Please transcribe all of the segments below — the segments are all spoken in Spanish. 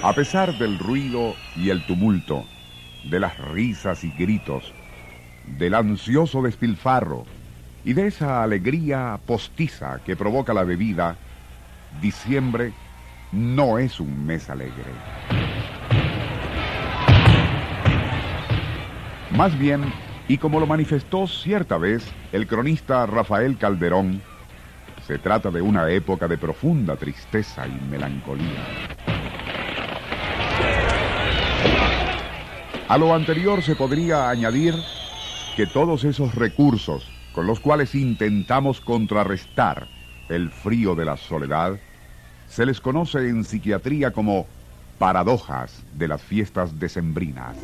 A pesar del ruido y el tumulto, de las risas y gritos, del ansioso despilfarro y de esa alegría postiza que provoca la bebida, diciembre no es un mes alegre. Más bien, y como lo manifestó cierta vez el cronista Rafael Calderón, se trata de una época de profunda tristeza y melancolía. A lo anterior se podría añadir que todos esos recursos con los cuales intentamos contrarrestar el frío de la soledad se les conoce en psiquiatría como paradojas de las fiestas decembrinas.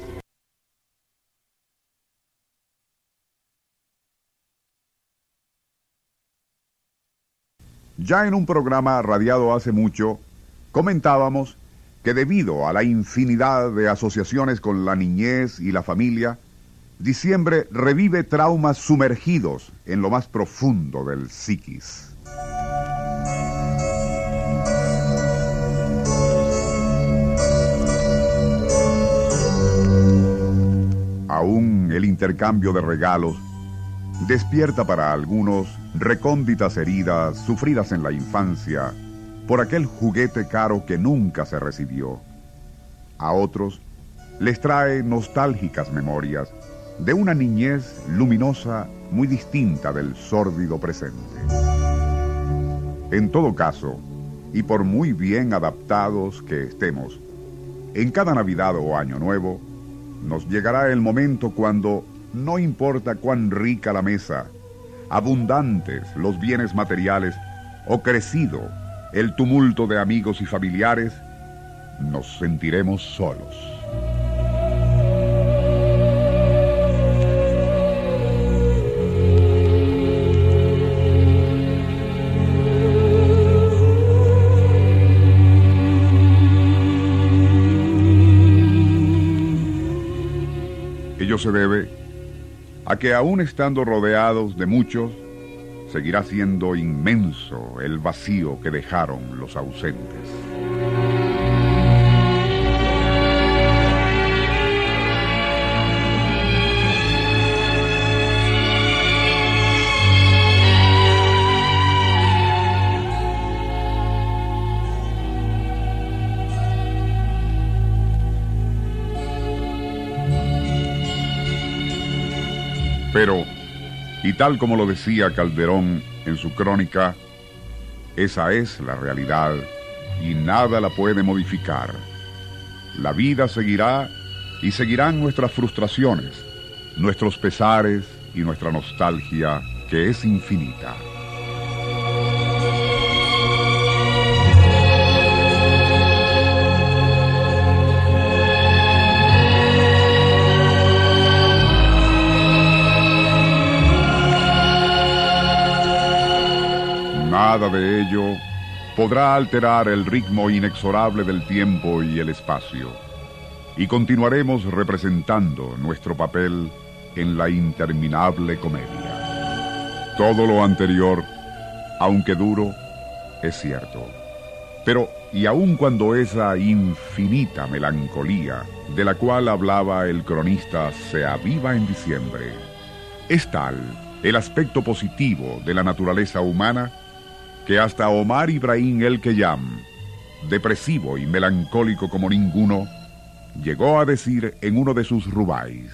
Ya en un programa radiado hace mucho, comentábamos que debido a la infinidad de asociaciones con la niñez y la familia, diciembre revive traumas sumergidos en lo más profundo del psiquis. Aún el intercambio de regalos despierta para algunos recónditas heridas sufridas en la infancia por aquel juguete caro que nunca se recibió. A otros les trae nostálgicas memorias de una niñez luminosa muy distinta del sórdido presente. En todo caso, y por muy bien adaptados que estemos, en cada Navidad o Año Nuevo, nos llegará el momento cuando, no importa cuán rica la mesa, abundantes los bienes materiales o crecido el tumulto de amigos y familiares, nos sentiremos solos. Ello se debe a que aún estando rodeados de muchos, seguirá siendo inmenso el vacío que dejaron los ausentes. Pero y tal como lo decía Calderón en su crónica, esa es la realidad y nada la puede modificar. La vida seguirá y seguirán nuestras frustraciones, nuestros pesares y nuestra nostalgia que es infinita. Nada de ello podrá alterar el ritmo inexorable del tiempo y el espacio. Y continuaremos representando nuestro papel en la interminable comedia. Todo lo anterior, aunque duro, es cierto. Pero, y aun cuando esa infinita melancolía de la cual hablaba el cronista se aviva en diciembre, es tal el aspecto positivo de la naturaleza humana que hasta Omar Ibrahim El Keyam, depresivo y melancólico como ninguno, llegó a decir en uno de sus rubáis.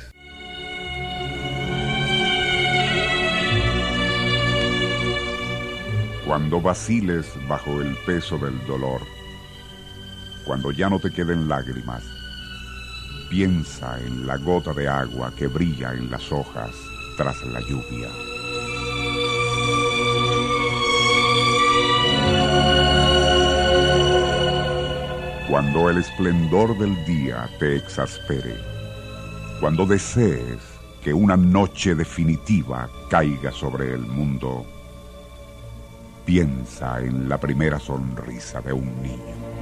Cuando vaciles bajo el peso del dolor, cuando ya no te queden lágrimas, piensa en la gota de agua que brilla en las hojas tras la lluvia. Cuando el esplendor del día te exaspere, cuando desees que una noche definitiva caiga sobre el mundo, piensa en la primera sonrisa de un niño.